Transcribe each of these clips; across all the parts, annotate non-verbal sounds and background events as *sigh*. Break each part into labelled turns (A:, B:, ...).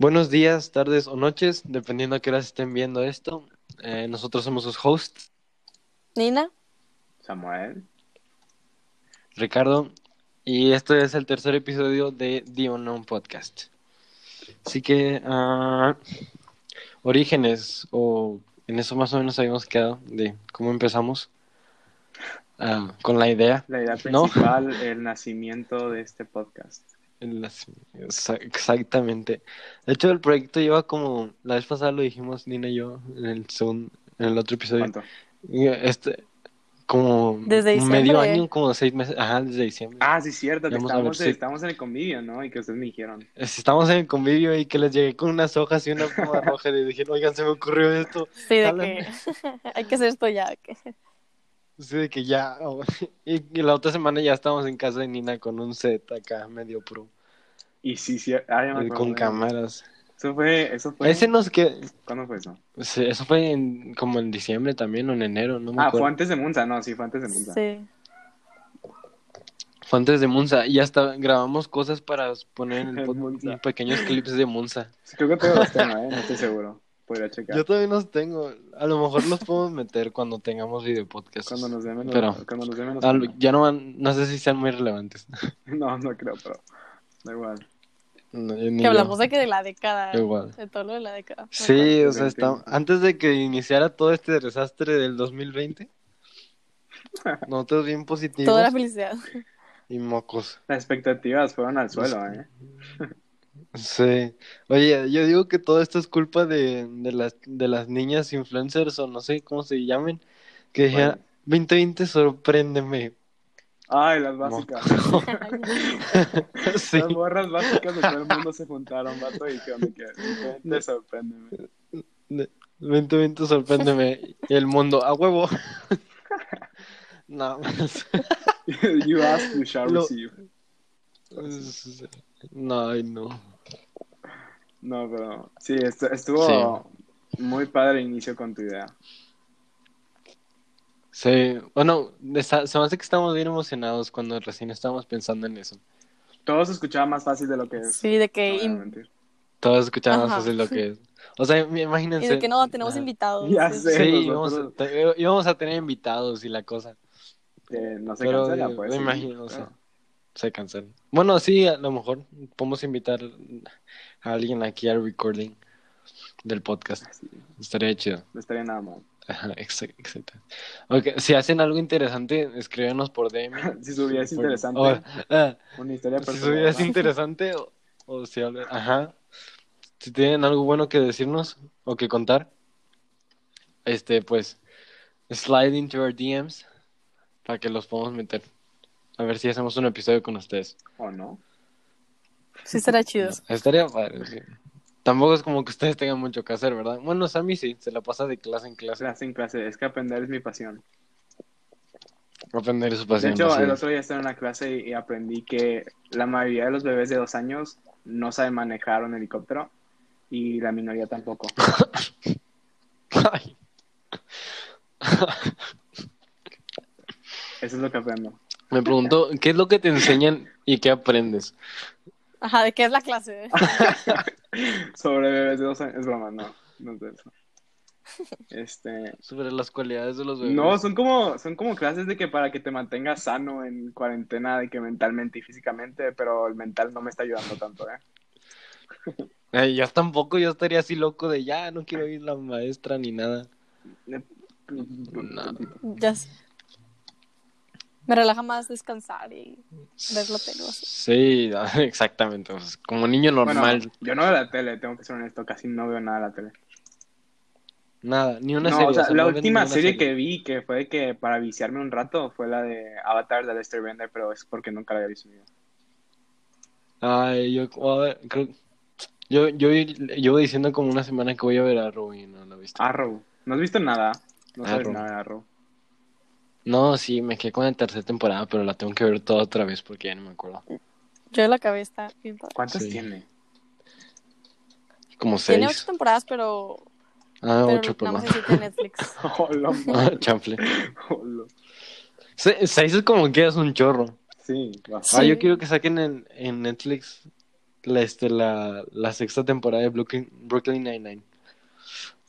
A: Buenos días, tardes o noches, dependiendo a qué horas estén viendo esto. Eh, nosotros somos sus hosts,
B: Nina,
C: Samuel.
A: Ricardo, y este es el tercer episodio de The Unknown Podcast. Así que, ah, orígenes, o en eso más o menos habíamos quedado de cómo empezamos ah, con la idea.
C: La idea
A: ¿No?
C: principal, el nacimiento de este podcast.
A: En las- exa- Exactamente. De hecho, el proyecto lleva como, la vez pasada lo dijimos Nina y yo en el segundo, en el otro episodio.
C: ¿Cuánto?
A: Este, como
B: Desde
A: medio año, como seis meses, ajá, desde diciembre.
C: Ah, sí, cierto, estamos,
A: si-
C: estamos en el convivio, ¿no? Y que ustedes me dijeron.
A: Estamos en el convivio y que les llegué con unas hojas y una pluma roja y dijeron, oigan, se me ocurrió esto.
B: sí, de que *laughs* hay que hacer esto ya. que-
A: De que ya, oh, *laughs* y, y la otra semana ya estábamos en casa de Nina con un set acá medio pro,
C: Y sí, sí, ah, ya me acuerdo
A: con cámaras.
C: Eso fue, eso fue.
A: Ese nos que,
C: ¿Cuándo fue eso?
A: sí, eso fue en- como en diciembre también o en enero, no me
C: Ah,
A: acuerdo.
C: fue antes de Munza, no, sí, fue antes de Munza.
B: Sí.
A: Fue antes de Munza y hasta grabamos cosas para poner en el *laughs*
C: En
A: pod-
C: Munza.
A: pequeños clips de Munza.
C: Sí, creo que todavía los tengo, ¿eh? No estoy seguro. Podría checar.
A: Yo todavía los tengo. A lo mejor los podemos *laughs* meter cuando tengamos video podcast.
C: Cuando nos den menos.
A: Pero-
C: cuando nos den menos pena.
A: ya no van, no sé si sean muy relevantes. *laughs*
C: No, no creo, pero. Da igual.
A: No,
B: Que
A: yo.
B: hablamos de que de la década.
A: Igual.
B: De todo lo de la década.
A: Sí, o sea, está-
C: 20.
A: antes de que iniciara todo este desastre del 2020, *laughs* nosotros bien positivos
B: Toda la felicidad.
A: y mocos.
C: Las expectativas fueron al suelo, ¿eh?
A: Sí. Oye, yo digo que todo esto es culpa de, de las de las niñas influencers o no sé cómo se llamen, que dijeron, 2020 sorpréndeme.
C: Ay, las básicas. *laughs*
A: Sí.
C: Las borras básicas de todo el mundo se juntaron, vato, y dijeron que te sorpréndeme.
A: 2020 sorpréndeme. Y el mundo, a huevo. *laughs* No,
C: You ask, you shall
A: Lo-
C: receive.
A: no, ay, no.
C: No, pero sí, estu- estuvo muy padre el inicio con tu idea.
A: Sí, bueno, está- se me hace que estamos bien emocionados cuando recién estábamos pensando en eso.
C: Todo se escuchaba más fácil de lo que es.
B: Sí, de que.
C: No a mentir.
A: Todos escuchábamos
B: Ajá.
A: así lo que es. O sea, imagínense.
B: Y de que no, tenemos
A: Ajá.
B: invitados.
C: Ya
B: Sí,
C: sé.
A: Sí,
C: nosotros-
A: íbamos a, te- íbamos a tener invitados y la cosa.
C: Eh, no se
A: Pero
C: cancela,
A: eh,
C: pues.
A: me
C: sí,
A: imagino, o sea, se cancelan. Bueno, sí, a lo mejor podemos invitar a alguien aquí al recording del podcast.
C: Sí,
A: Estaría chido.
C: no estaría nada mal.
A: Ajá, exacto. exacto. Ok, si hacen algo interesante, escríbenos por DM. *laughs*
C: Si su vida es
A: Por-
C: interesante,
A: o, ah,
C: una historia
A: si
C: personal.
A: vida es
C: ¿no?
A: interesante o, o si habla- ajá. Si tienen algo bueno que decirnos o que contar, este, pues, slide into our DMs para que los podamos meter. A ver si hacemos un episodio con ustedes.
C: ¿O no?
B: Sí, será chido. *laughs*
A: Estaría padre, sí. Tampoco es como que ustedes tengan mucho que hacer, ¿verdad? Bueno, Sammy sí, se la pasa de clase en clase.
C: Clase en clase. Es que aprender es mi pasión.
A: Aprender su
C: De
A: pasión.
C: hecho,
A: así
C: el
A: es.
C: otro día estaba en una clase y, y aprendí que la mayoría de los bebés de dos años no saben manejar un helicóptero y la minoría tampoco. *laughs*
A: Ay.
C: Eso es lo que aprendo.
A: Me pregunto, ¿qué es lo que te enseñan y qué aprendes?
B: Ajá, ¿de qué es la clase? *laughs*
C: Sobre bebés de dos años. Es broma, no. No es de eso. Este.
A: Sobre las cualidades de los bebés.
C: No, son como, son como clases de que para que te mantengas sano en cuarentena, de que mentalmente y físicamente, pero el mental no me está ayudando tanto, ¿eh? *laughs*
A: Ay, yo tampoco, yo estaría así loco de ya, no quiero ir la maestra ni nada. No.
B: Ya sé. Me relaja más descansar y ver la tele. así.
A: Sí, *laughs* exactamente. pues, como niño
C: Bueno,
A: normal,
C: yo no veo la tele, tengo que ser honesto, casi no veo nada de la tele.
A: nada, ni una
C: no,
A: serie.
C: o sea,
A: o sea,
C: la
A: no
C: última serie, que vi, que fue que para viciarme un rato, fue la de Avatar de Lester Bender, pero es porque nunca la había visto.
A: Ay, yo, a ver, creo- yo, yo, llevo diciendo como una semana que voy a ver a Arrow y no la he visto.
C: Arrow. ¿No has visto nada? No sabes
A: Arrow.
C: nada de Arrow.
A: No, sí, me quedé con la tercera temporada, pero la tengo que ver toda otra vez porque ya no me acuerdo.
B: Yo la padre.
C: ¿Cuántas
A: Sí.
C: tiene?
A: Como
B: Tiene
A: seis.
B: ocho temporadas, pero,
A: Ah,
B: pero
A: ocho, perdón.
B: en Netflix. *laughs*
C: Hola, *laughs*
A: Ah, chanfle.
C: hola.
A: Se- Seis es como que es un chorro.
C: Sí,
A: Ah,
C: bastante.
B: Sí.
A: yo quiero que saquen en, en Netflix la, este, la, la sexta temporada de Brooklyn, Brooklyn Nine-Nine.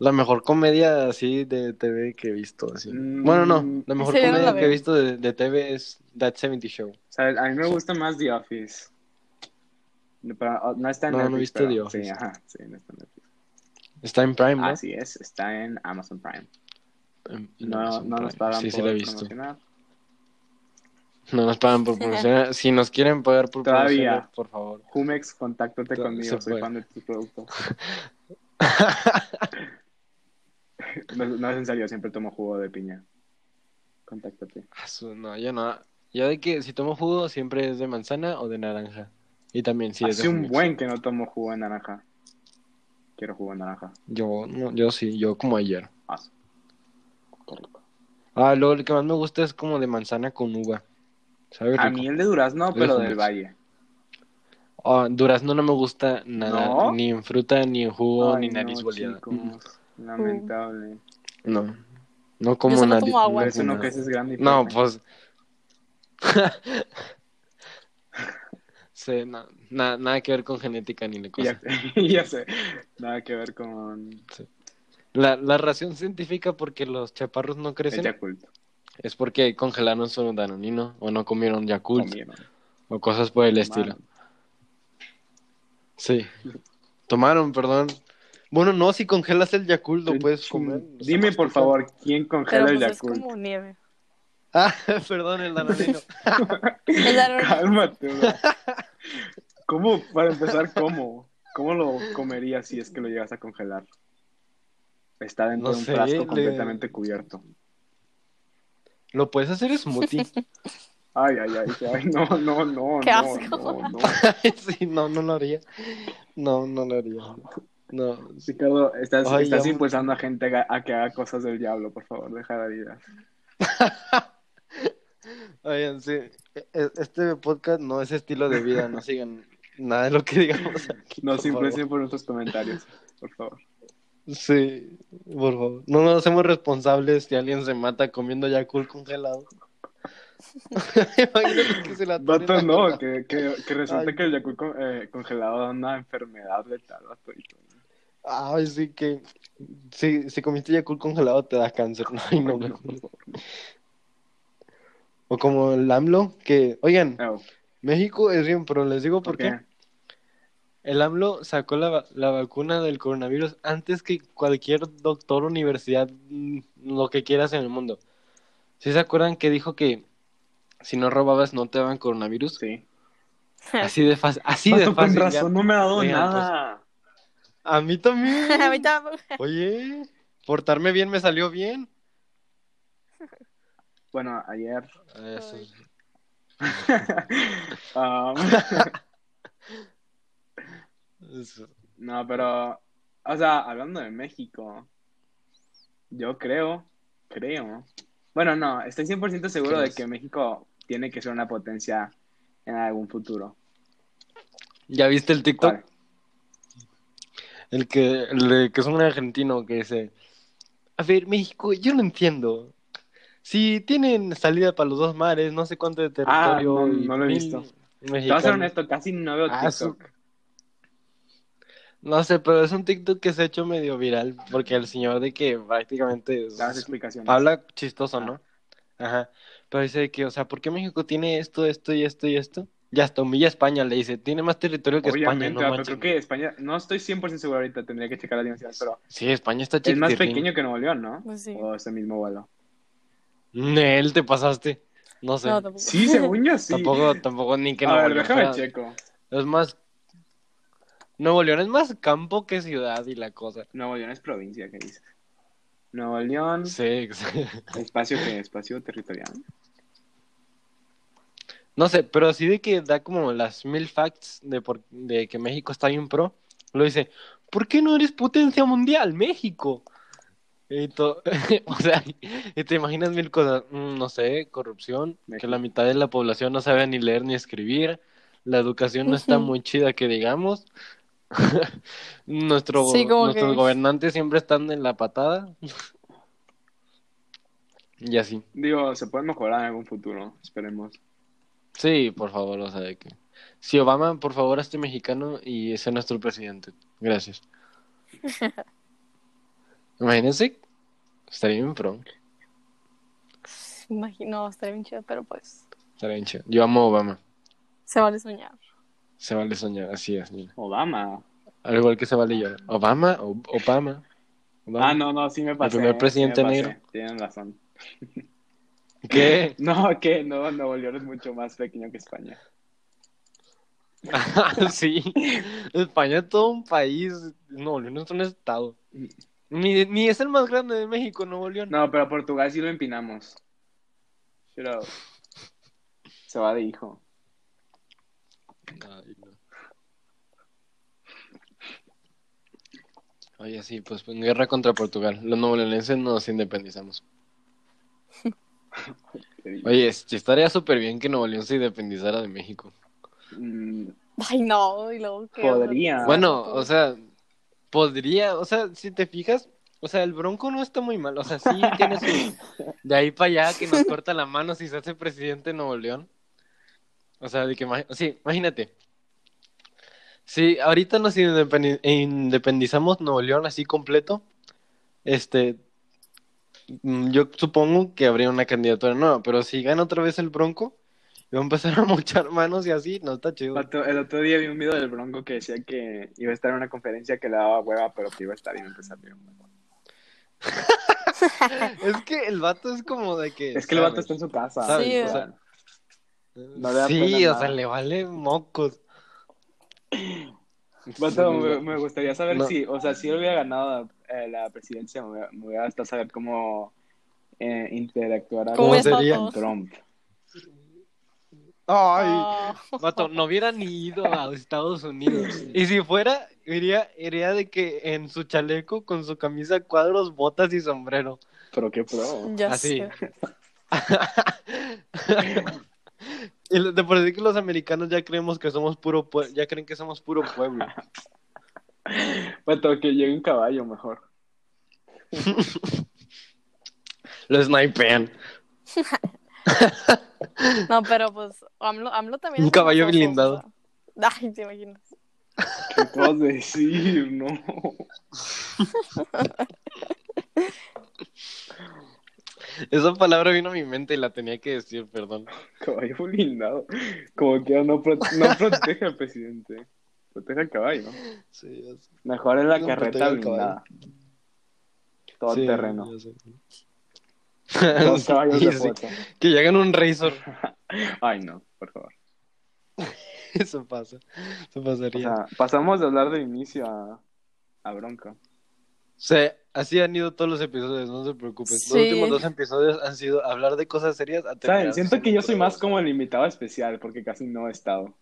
A: La mejor comedia así de TV que he visto. Así.
C: Mm.
A: Bueno, no, la mejor
B: Sí, no
A: comedia
B: la
A: que he visto de, de TV es That 70 Show.
C: ¿Sabes? A mí me gusta más The Office. No, pero, oh, no está en
A: No, no he
C: Netflix.
A: visto
C: pero-
A: The Office.
C: Sí, ajá, sí, no está en Netflix.
A: Está en Prime, ¿no?
C: Así es, está en Amazon Prime.
A: En- en
C: No,
A: Amazon
C: no nos pagan
A: Sí, sí
C: por
A: la he visto.
C: promocionar.
A: No nos pagan por promocionar. *laughs* si nos quieren pagar por
C: Todavía.
A: promocionar, por favor.
C: Jumex, contáctate conmigo, soy fan de tus productos. *laughs* *laughs* *laughs* No, no es en serio, siempre tomo jugo de piña. Contáctate.
A: Ah, No, yo no. Yo de que si tomo jugo siempre es de manzana o de naranja. Y también si es
C: Hace un buen que no tomo jugo de naranja. Quiero jugo de naranja.
A: Yo, no, yo sí, yo como ayer.
C: Ah, qué rico.
A: Ah, el que más me gusta es como de manzana con uva. ¿Sabe
C: A mí el de durazno, pero del valle.
A: Ah, durazno no me gusta nada,
C: ¿No?
A: ni en fruta, ni en jugo,
C: Ay,
A: ni nariz boleada.
C: Lamentable.
A: No, no como
B: solo
A: nariz.
B: tomo agua.
C: Por eso no grande y
A: pues. *laughs* sí, no, na- nada que ver con genética ni de
C: Ya,
A: cosas. *laughs*
C: ya sé. Nada que ver con
A: La, la razón científica por que los chaparros no
C: el
A: crecen
C: Yakult.
A: es porque congelaron su danonino o no comieron Yakult
C: Comieron.
A: o cosas por el estilo. Sí. Tomaron, perdón. Bueno, no, si congelas el Yakult lo puedes comer.
C: Dime, por favor, ¿quién
B: Pero
C: congela el
B: pues es
C: Yakult?
B: como nieve.
A: Ah, *laughs* perdón, el danonino. *laughs*
B: El
C: Cálmate, bro. ¿Cómo, para empezar, cómo? ¿Cómo lo comerías si es que lo llegas a congelar? Está dentro
A: No
C: de un
A: sé,
C: frasco
A: le-
C: completamente cubierto.
A: lo puedes hacer smoothie. *laughs*
C: Ay, ay, ay, ay, no, no, no,
B: Qué
C: no,
B: asco.
C: no, no.
A: sí, no, no lo haría. No, no lo haría. No.
C: Ricardo, estás,
A: Ay,
C: estás
A: ya
C: impulsando a gente a, a que haga cosas del diablo, por favor, deja de vida. *laughs*
A: Oigan, sí. e- Este podcast no es estilo de vida, no sigan nada de lo que digamos aquí.
C: No se influencien por nuestros comentarios, por favor.
A: Sí, por favor. No nos hacemos responsables si alguien se mata comiendo Yakult congelado. Imagínate que se la
C: Vato, no, que, que, que resulta
A: Ay.
C: que el Yakult con- eh, congelado da una enfermedad letal, vato. y todo.
A: Ay, sí que. Si, si comiste Yakult congelado te da cáncer. *laughs* Ay, no,
C: No.
A: O como el AMLO, que. Oigan,
C: Oh,
A: México es bien, pero les digo por
C: ¿por
A: qué. El AMLO sacó la, la vacuna del coronavirus antes que cualquier doctor, universidad, mm, lo que quieras en el mundo. ¿Sí se acuerdan que dijo que si no robabas no te daban coronavirus?
C: Sí.
A: Así de fácil. Así de fácil.
C: con
A: ya.
C: razón no me ha dado
A: Oigan, pues,
C: nada.
A: A mí también. *laughs*
B: A mí tampoco.
A: Oye, portarme bien me salió bien.
C: Bueno, ayer.
A: Eso. *laughs*
C: um, *laughs*
A: eso.
C: no, pero. O sea, hablando de México. Yo creo. Creo. Bueno, no, estoy 100% seguro de que México tiene que ser una potencia en algún futuro.
A: ¿Ya viste el TikTok?
C: ¿Cuál?
A: El que, el que es un argentino que dice, a ver, México, yo no entiendo. Si tienen salida para los dos mares, no sé cuánto de
C: Ah,
A: territorio.
C: no, lo he visto. Te voy a ser
A: mexicanos".
C: honesto, casi no veo
A: Ah, su-. No sé, pero es un TikTok que se ha hecho medio viral porque el señor de que prácticamente es-
C: Das explicaciones.
A: habla chistoso,
C: Ah.
A: ¿no? Ajá. Pero dice que, o sea, ¿por qué México tiene esto, esto y esto y esto? Ya hasta humilla a España, le dice, tiene más territorio que España, no
C: pero creo que España, no estoy 100% seguro ahorita, tendría que checar la dimensión, pero
A: Sí, España está
C: es más
A: chiquitín.
C: pequeño que Nuevo León, ¿no?
B: Pues sí.
C: O ese mismo vuelo.
A: Nel, te pasaste. No sé.
B: No, tampoco.
C: Sí, según yo sí.
A: Tampoco, tampoco ni que
C: A
A: Nuevo
C: ver,
A: León
C: déjame checo.
A: Es más. Nuevo León es más campo que ciudad y la cosa.
C: Nuevo León es provincia, ¿qué dices? Nuevo León,
A: Sí, sí. *laughs*
C: espacio que espacio territorial.
A: No sé, pero así de que da como las mil facts de, por- de que México está bien pro. Lo dice, ¿por qué no eres potencia mundial, México? Y to- *laughs* o sea, y te imaginas mil cosas. Mm, no sé, corrupción, que la mitad de la población no sabe ni leer ni escribir. La educación no está muy chida, que digamos. *laughs* Nuestro,
B: Sí,
A: nuestros
B: que-
A: gobernantes siempre están en la patada. *laughs* y así.
C: Digo, se puede mejorar en algún futuro, esperemos.
A: Sí, por favor, o sea, de que... Si Obama, por favor, hazte mexicano y sea nuestro presidente. Gracias. *laughs* Imagínense. Estaría bien pro.
B: Imagino, estaría bien chido, pero pues
A: Estaría bien chido. Yo amo a Obama.
B: se vale soñar.
A: Se vale soñar, así es. mira.
C: Obama.
A: Al igual que se vale llorar. Obama, o- Obama. Obama.
C: Ah, no, no, sí me pasé.
A: primer
C: sí
A: presidente
C: me pasé.
A: negro.
C: Tienen razón. *laughs*
A: ¿Qué? *laughs*
C: No, que no, Nuevo León es mucho más pequeño que España. *laughs*
A: sí. España es todo un país. Nuevo León es un estado. Ni, ni es el más grande de México, Nuevo León.
C: No, pero a Portugal sí lo empinamos. Up. Se va de hijo.
A: Ay, no. Oye, sí, pues en guerra contra Portugal. Los novoleonenses nos independizamos. *laughs* Oye, es- estaría súper bien que Nuevo León se independizara de México.
C: Mm,
B: Ay, no, y luego que...
C: Podría.
A: Bueno, o sea, podría, o sea, si te fijas, o sea, el Bronco no está muy mal, o sea, sí *laughs* tiene su... De ahí para allá que nos corta la mano si se hace presidente de Nuevo León. O sea, de que, sí, imagínate. Si ahorita nos independi- independizamos Nuevo León así completo, este, yo supongo que habría una candidatura nueva, pero si gana otra vez el Bronco, va a empezar a *laughs* mochar manos y así, no está chido.
C: El otro día vi un video del Bronco que decía que iba a estar en una conferencia que le daba hueva, pero que iba a estar y iba a empezar bien. *laughs*
A: Es que el vato es como de que.
C: Es que el vato está en su casa.
A: ¿Sabes?
B: Sí,
A: O sea,
C: No le da
A: sí,
C: pena
A: o
C: nada.
A: sea, le vale mocos. *laughs*
C: Vato, me, me gustaría saber
A: No.
C: si, o sea, si él hubiera ganado eh, la presidencia, me hubiera, me hubiera gustado saber cómo eh, interactuará
B: ¿Cómo
C: con
A: sería?
C: Trump.
A: Ay,
B: Oh.
A: vato, no hubiera ni ido a Estados Unidos. Y si fuera, iría, iría de que en su chaleco, con su camisa cuadros, botas y sombrero.
C: Pero qué pro.
B: Ya
A: Así.
B: sé. *laughs*
A: Y de por sí que los americanos ya creemos que somos puro pue- ya creen que somos puro pueblo. *laughs*
C: Vato, que llegue un caballo mejor. *laughs*
A: Lo snipean. *laughs*
B: No, pero pues AMLO, AMLO también
A: Un caballo blindado.
B: Ay, te imaginas.
C: ¿Qué puedo decir? No.
A: Esa palabra vino a mi mente y la tenía que decir, perdón.
C: Caballo blindado. Como que no, pro- no *laughs* protege al presidente. Protege al caballo.
A: Sí, ya sé.
C: Mejor es la
A: No
C: carreta blindada. Todo
A: Sí,
C: terreno. Dos *laughs* caballos
A: Sí,
C: de foto.
A: Que llegan un Razor. *laughs*
C: Ay, no, por favor.
A: Eso pasa. Eso
C: O
A: pasaría.
C: sea, pasamos de hablar de inicio a, a Bronco.
A: Sí, así han ido todos los episodios, no se preocupen. Los últimos dos episodios han sido hablar de cosas serias. a
C: ¿Saben? Siento que yo soy más como el invitado especial porque casi no he estado.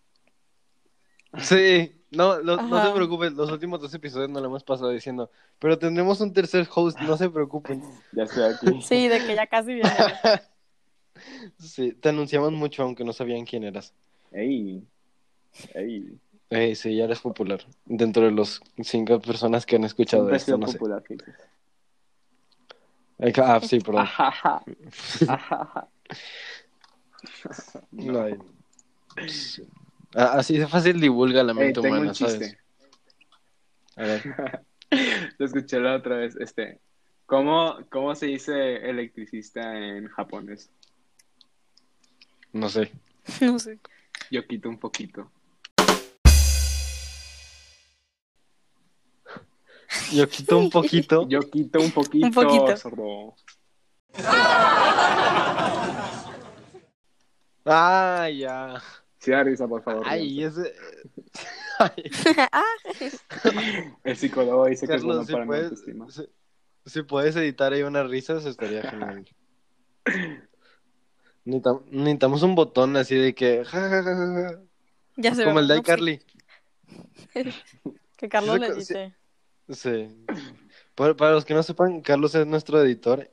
A: Sí, no, lo- no se preocupen, los últimos dos episodios no lo hemos pasado diciendo, pero tendremos un tercer host, no se preocupen. *laughs*
C: Ya estoy aquí.
B: Sí, de que ya casi viene. *laughs*
A: Sí, te anunciamos mucho aunque no sabían quién eras.
C: Ey. Ey.
A: Eh, sí, ya eres popular. Dentro de los cinco personas que han escuchado
C: Siempre
A: esto, no sé.
C: popular, fíjate.
A: Eh, Ah, sí, *laughs* perdón. No, eh. Ah, Así de fácil divulga la
C: Ey,
A: mente
C: tengo
A: humana,
C: un
A: ¿sabes?
C: chiste.
A: A ver. *laughs*
C: Lo escuché la otra vez. Este, ¿cómo, ¿Cómo se dice electricista en japonés?
A: No sé. *laughs*
B: No sé.
C: Yo quito un poquito.
A: Yo quito un poquito.
C: Yo quito un poquito.
B: Un poquito.
C: sordo.
A: Ah, ya.
C: Sí, da risa, por favor.
A: Ay, ese. Ay, *laughs*
B: ah, *laughs*
C: El psicólogo dice que es
A: Carlos,
C: bueno
A: si
C: para mi
A: puedes,
C: autoestima.
A: si, si puedes editar ahí unas risas, estaría genial. *laughs* Necesitam- Necesitamos un botón así de que. ja, ja, ja, ja, ja,
B: ya se
A: Como el de
B: no, pues,
A: iCarly.
B: Que Carlos
A: Sí,
B: le
A: sí.
B: dice.
A: Sí. Para, para los que no sepan, Carlos es nuestro editor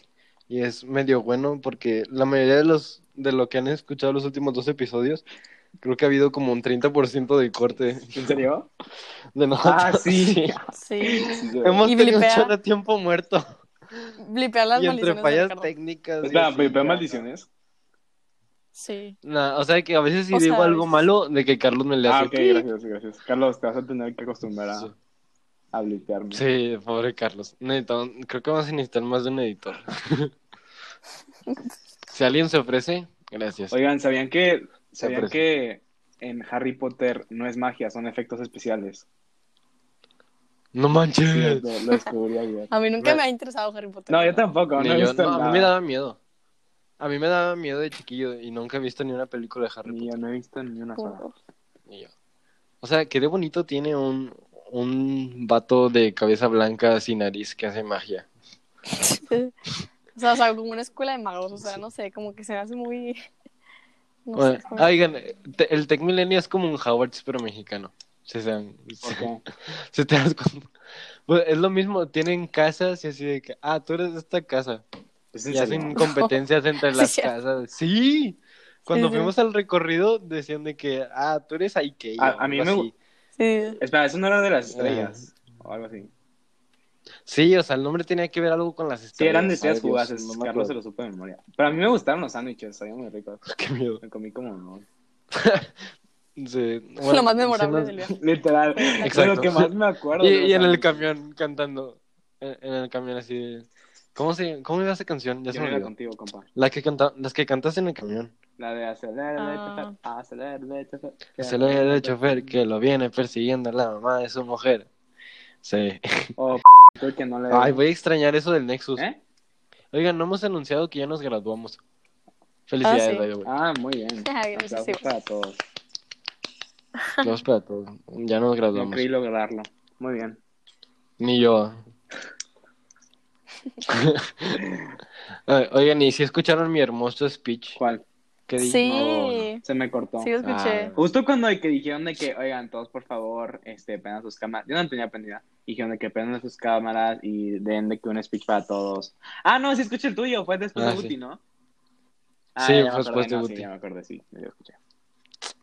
A: y es medio bueno porque la mayoría de los de lo que han escuchado los últimos dos episodios, creo que ha habido como un 30% de corte
C: ¿En serio? *laughs*
A: de nosotros.
C: Ah, sí.
B: Sí.
A: Hemos tenido un
B: blipea.
A: chorro de tiempo muerto.
B: Blipear las
A: y entre
B: maldiciones de
A: fallas técnicas.
C: Espera,
A: así,
C: ¿pero
A: ya.
C: maldiciones?
B: Sí.
A: Nah, o sea que a veces si
B: O
A: digo algo
B: veces-
A: malo, de que Carlos me le
C: Ah,
A: hace.
C: ok, gracias, gracias. Carlos, te vas a tener que acostumbrar a,
A: Sí.
C: A blipearme.
A: Sí, pobre Carlos. Necesito- creo que vamos a necesitar más de un editor. *laughs* si alguien se ofrece, gracias.
C: Oigan, ¿sabían que, sabían que en Harry Potter no es magia, son efectos especiales?
A: No
C: Sí,
A: manches.
C: lo, lo descubrí ayer. *laughs*
B: A mí nunca
A: Me-
B: me ha interesado Harry Potter.
C: No, yo tampoco,
A: Ni
C: no he
A: yo,
C: visto
A: no, a mí me daba miedo. A mí me daba miedo de chiquillo y nunca he visto ni una película de Harry
C: Ni
A: Potter.
C: yo no he visto ni una sola.
A: Ni yo. O sea, qué de bonito tiene un, un vato de cabeza blanca sin nariz que hace magia.
B: O sea, o sea, como una escuela de magos, o sea, no sé, como que se me hace muy... No
A: Bueno,
B: sé, como-
A: oigan, te- el Tech Milenio es como un Howard's pero mexicano. Se, dan-
C: ¿Por qué?
A: si te das cuenta. Pues es lo mismo, tienen casas y así de que, ah, tú eres de esta casa.
C: ¿Es
A: Y hacen competencias entre *laughs* las casas. Sí. Cuando
B: Sí, sí.
A: fuimos al recorrido decían de que, ah, tú eres Ikea.
C: A- a mí me
A: así.
B: Sí.
C: Espera, eso no era de las estrellas. O algo así.
A: Sí, o sea, el nombre tenía que ver algo con las estrellas.
C: Sí, eran de estrellas fugaces.
A: no me
C: Carlos se lo supo de memoria. Pero a mí me gustaron los sándwiches, sabían muy ricos. *laughs*
A: Qué miedo.
C: Me comí como no. *laughs*
A: Sí, *laughs*
B: Lo
A: bueno,
B: más
A: sí
B: memorable del viaje.
C: Literal.
A: Exacto.
C: De lo que más me acuerdo.
A: Y, y en el camión cantando. En, en el camión así. ¿Cómo se cómo iba esa canción? Ya se
C: Yo
A: me
C: no iba
A: olvidó.
C: contigo, compa.
A: La que canta, las que cantas en el camión.
C: La de acelerar,
B: Ah.
C: acelerar, acelerar.
A: Se le el chofer que lo viene persiguiendo la mamá de su mujer. Sí.
C: Oh, *laughs* creo que no le.
A: Ay, voy a extrañar eso del Nexus.
C: ¿Eh?
A: Oigan, no hemos anunciado que ya nos graduamos. Felicidades,
B: Ah, sí.
A: the way.
C: Ah, muy bien. *laughs* Aplausos
B: sí.
C: para todos.
A: Aplausos para todos. Ya nos
C: No
A: graduamos.
C: creí lograrlo. Muy bien.
A: Ni yo. *laughs* Oigan, ¿y si escucharon mi hermoso speech?
C: ¿Cuál?
A: ¿Qué dije?
B: Sí.
C: Se me cortó.
B: Sí, lo escuché.
A: Ah.
C: Justo cuando que dijeron de que, oigan, todos por favor, este, prendan sus cámaras. Yo no tenía prendida. Dijeron de que prendan sus cámaras y den de que un speech para todos. Ah, no, sí escuché el tuyo. Fue después
A: Ah,
C: de
A: sí.
C: Guti, ¿no?
A: Sí,
C: ya me
A: fue después
C: acordé,
A: de
C: no,
A: Guti.
C: Sí, ya me acordé, sí. Yo lo escuché.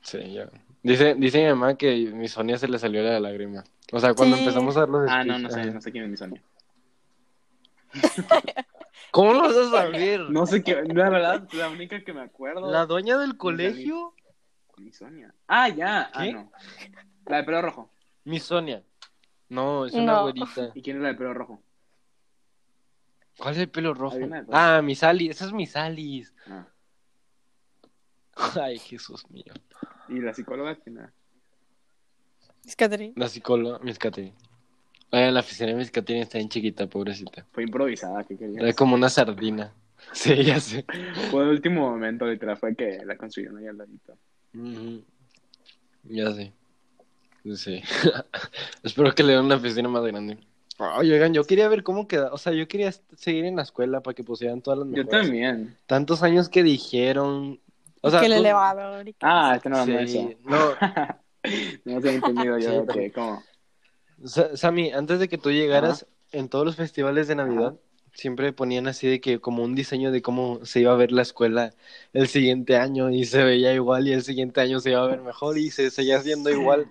A: Sí, ya. Dice, dice mi mamá que mi Sonia se le salió la lágrima. O sea, cuando
B: Sí.
A: empezamos a dar los
C: Ah, no,
A: speech,
C: no sé, no sé quién es mi Sonia. *laughs*
A: ¿Cómo lo vas a saber? *laughs*
C: No sé qué, la verdad, la única que me acuerdo.
A: ¿La dueña del colegio?
C: Mi Sonia. Ah, ya. Ah,
A: ¿Qué?
C: no. La de pelo rojo.
A: Mi Sonia. No, es una
B: No.
A: güerita.
C: ¿Y quién es la de pelo rojo?
A: ¿Cuál es el pelo rojo?
C: Pelo
A: Ah, mi Salis. Esa es mi Salis.
C: Ah.
A: Ay, Jesús mío.
C: ¿Y la psicóloga quién era?
B: Es Catherine.
A: La psicóloga, Miss Catherine. Oye, la oficina de Miss Catherine está bien chiquita, pobrecita.
C: Fue improvisada, ¿qué querías?
A: Era como una sardina. *laughs* Sí, ya sé.
C: Fue el último momento, literal, fue que la construyeron ahí al ladito.
A: Ya sé. Sí. *laughs* Espero que le den una oficina más grande. Ay, oigan, yo quería ver cómo queda. O sea, yo quería seguir en la escuela para que pusieran todas las
C: Yo
A: mejoras.
C: también.
A: Tantos años que dijeron. O sea,
B: que el
A: tú-
B: elevador. y que-
C: Ah, este no era
A: Sí,
C: eso.
A: no. *laughs*
C: No se ha entendido yo,
A: Sí,
C: ok,
A: pero-
C: ¿cómo?
A: Sa- Sammy, antes de que tú llegaras, en todos los festivales de Navidad,
C: Ajá.
A: siempre ponían así de que como un diseño de cómo se iba a ver la escuela el siguiente año y se veía igual y el siguiente año se iba a ver mejor y se seguía haciendo igual.